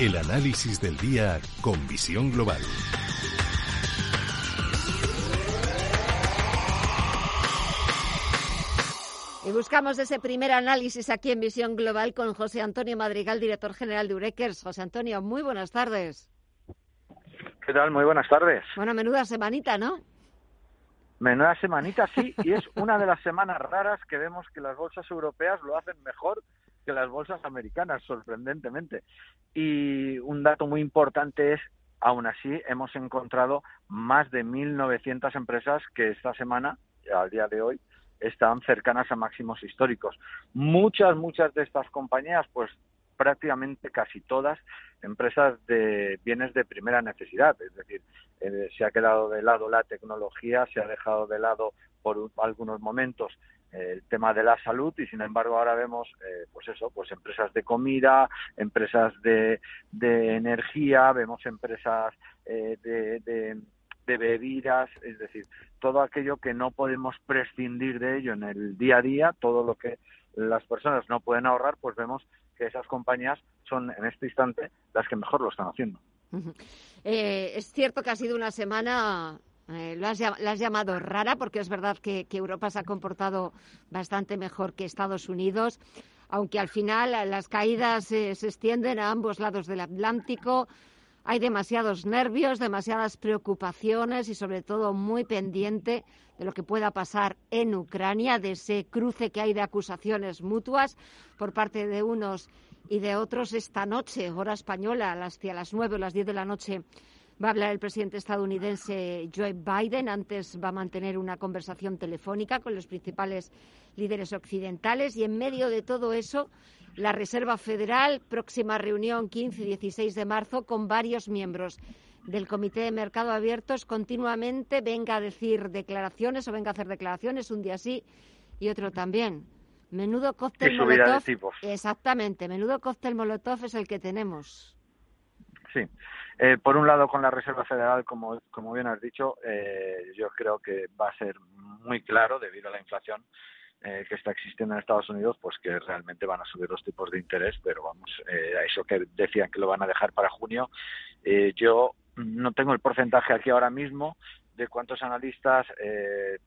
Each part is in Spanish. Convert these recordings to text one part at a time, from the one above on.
El análisis del día con visión global. Y buscamos ese primer análisis aquí en Visión Global con José Antonio Madrigal, director general de Urequers. José Antonio, muy buenas tardes. ¿Qué tal? Muy buenas tardes. Bueno, menuda semanita, ¿no? Menuda semanita, sí, y es una de las semanas raras que vemos que las bolsas europeas lo hacen mejor que las bolsas americanas, sorprendentemente. Y un dato muy importante es, aún así, hemos encontrado más de 1.900 empresas que esta semana, al día de hoy, están cercanas a máximos históricos. Muchas, muchas de estas compañías, pues prácticamente casi todas, empresas de bienes de primera necesidad. Es decir, eh, se ha quedado de lado la tecnología, se ha dejado de lado por algunos momentos eh, el tema de la salud y sin embargo ahora vemos eh, pues eso pues empresas de comida empresas de, de energía vemos empresas de, de bebidas, es decir, todo aquello que no podemos prescindir de ello en el día a día, todo lo que las personas no pueden ahorrar, pues vemos que esas compañías son en este instante las que mejor lo están haciendo. Eh, es cierto que ha sido una semana eh, lo, has, llamado rara porque es verdad que, Europa se ha comportado bastante mejor que Estados Unidos, aunque al final las caídas eh, se extienden a ambos lados del Atlántico. Hay demasiados nervios, demasiadas preocupaciones y sobre todo muy pendiente de lo que pueda pasar en Ucrania, de ese cruce que hay de acusaciones mutuas por parte de unos y de otros esta noche, hora española, a las, 9 o las 10 de la noche. Va a hablar el presidente estadounidense Joe Biden. Antes va a mantener una conversación telefónica con los principales líderes occidentales y en medio de todo eso la Reserva Federal, próxima reunión 15 y 16 de marzo con varios miembros del Comité de Mercado Abiertos continuamente venga a decir declaraciones o venga a hacer declaraciones un día sí y otro también. Menudo cóctel molotov. Exactamente, menudo cóctel molotov es el que tenemos. Sí. Eh, por un lado, con la Reserva Federal, como, como bien has dicho, eh, yo creo que va a ser muy claro, debido a la inflación, eh, que está existiendo en Estados Unidos, pues que realmente van a subir los tipos de interés, pero vamos, eh, a eso que decían que lo van a dejar para junio. Eh, yo no tengo el porcentaje aquí ahora mismo de cuántos analistas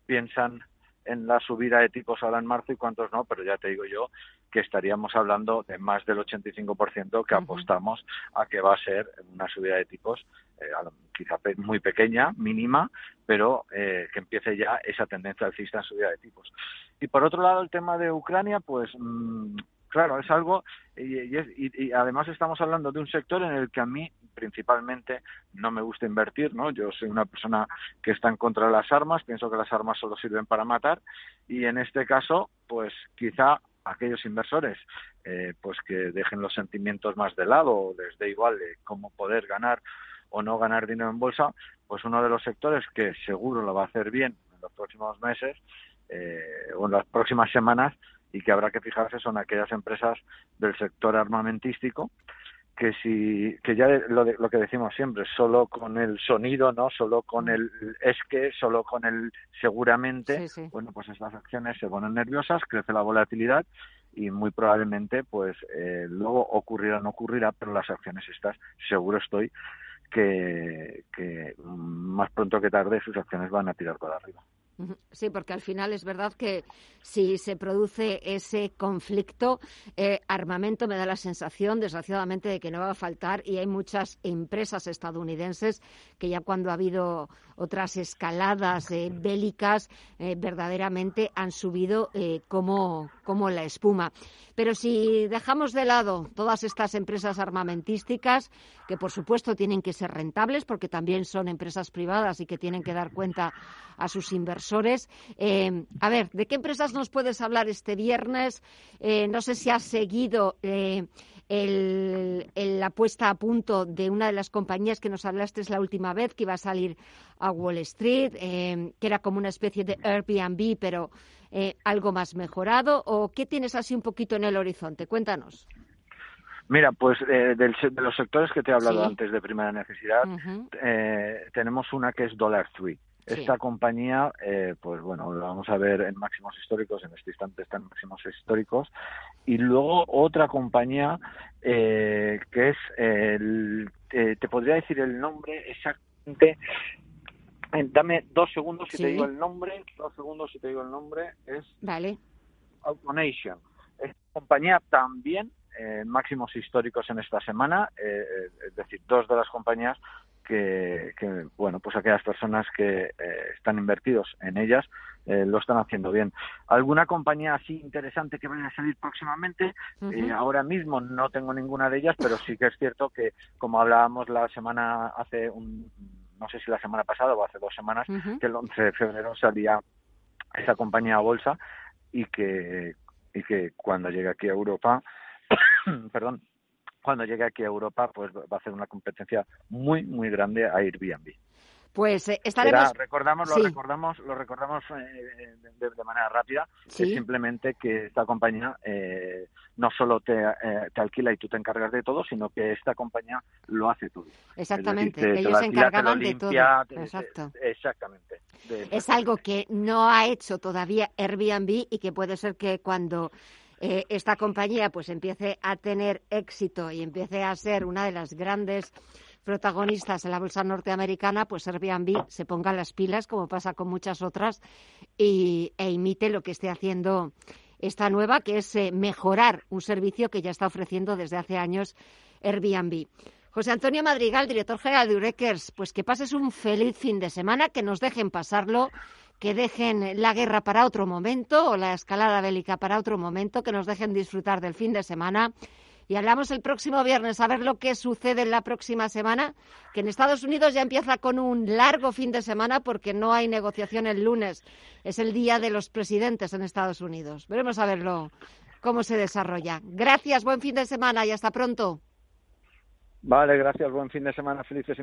piensan en la subida de tipos ahora en marzo y cuántos no, pero ya te digo yo que estaríamos hablando de más del 85% que apostamos a que va a ser una subida de tipos eh, quizá muy pequeña, mínima, pero eh, que empiece ya esa tendencia alcista en subida de tipos. Y por otro lado, el tema de Ucrania, pues mm, claro, es algo, y, además estamos hablando de un sector en el que a mí principalmente no me gusta invertir, ¿no? Yo soy una persona que está en contra de las armas, pienso que las armas solo sirven para matar, y en este caso, pues quizá aquellos inversores eh, pues que dejen los sentimientos más de lado o les dé igual de cómo poder ganar o no ganar dinero en bolsa, pues uno de los sectores que seguro lo va a hacer bien en los próximos meses eh, o en las próximas semanas y que habrá que fijarse son aquellas empresas del sector armamentístico que si que ya lo, lo que decimos siempre solo con el sonido no solo con el es que solo con el seguramente bueno pues estas acciones se ponen nerviosas crece la volatilidad y muy probablemente pues eh, luego ocurrirá no ocurrirá pero las acciones estas seguro estoy que, que más pronto que tarde sus acciones van a tirar para arriba Sí, porque al final es verdad que si se produce ese conflicto, eh, armamento me da la sensación, desgraciadamente, de que no va a faltar y hay muchas empresas estadounidenses que ya cuando ha habido otras escaladas eh, bélicas eh, verdaderamente han subido como, como la espuma. Pero si dejamos de lado todas estas empresas armamentísticas, que por supuesto tienen que ser rentables porque también son empresas privadas y que tienen que dar cuenta a sus inversores. Eh, a ver, ¿de qué empresas nos puedes hablar este viernes? Eh, no sé si has seguido eh, el, la puesta a punto de una de las compañías que nos hablaste la última vez, que iba a salir a Wall Street, que era como una especie de Airbnb, pero eh, algo más mejorado? ¿O qué tienes así un poquito en el horizonte? Cuéntanos. Mira, pues eh, de los sectores que te he hablado antes de primera necesidad, eh, tenemos una que es Dollar Tree. Esta compañía, eh, pues bueno, lo vamos a ver en máximos históricos, en este instante están en máximos históricos. Y luego otra compañía que es, el, te podría decir el nombre exactamente, dame dos segundos si te digo el nombre, dos segundos si te digo el nombre, es vale. Autonation. Esta compañía también eh, máximos históricos en esta semana, eh, eh, es decir, dos de las compañías que, bueno, pues aquellas personas que están invertidos en ellas lo están haciendo bien. ¿Alguna compañía así interesante que vaya a salir próximamente? ahora mismo no tengo ninguna de ellas, pero sí que es cierto que, como hablábamos la semana hace un, no sé si la semana pasada o hace dos semanas, que el 11 de febrero salía esa compañía a bolsa y que, y que cuando llegue aquí a Europa perdón, cuando llegue aquí a Europa, pues va a hacer una competencia muy, muy grande a Airbnb. Pues eh, estaremos. recordamos, lo recordamos, lo recordamos eh, de, manera rápida. Es simplemente que esta compañía eh, no solo te, te, alquila y tú te encargas de todo, sino que esta compañía lo hace todo. Exactamente. Ellos se encargaban de todo. Exacto. exactamente. es algo que no ha hecho todavía Airbnb y que puede ser que cuando eh, esta compañía pues empiece a tener éxito y empiece a ser una de las grandes protagonistas en la bolsa norteamericana, pues Airbnb se ponga las pilas, como pasa con muchas otras, y, e imite lo que esté haciendo esta nueva, que es eh, mejorar un servicio que ya está ofreciendo desde hace años Airbnb. José Antonio Madrigal, director general de Ureckers, pues que pases un feliz fin de semana, que nos dejen pasarlo que dejen la guerra para otro momento o la escalada bélica para otro momento, que nos dejen disfrutar del fin de semana. Y hablamos el próximo viernes a ver lo que sucede en la próxima semana, que en Estados Unidos ya empieza con un largo fin de semana porque no hay negociación el lunes. Es el día de los presidentes en Estados Unidos. Veremos a verlo cómo se desarrolla. Gracias, buen fin de semana y hasta pronto. Vale, gracias, buen fin de semana, felices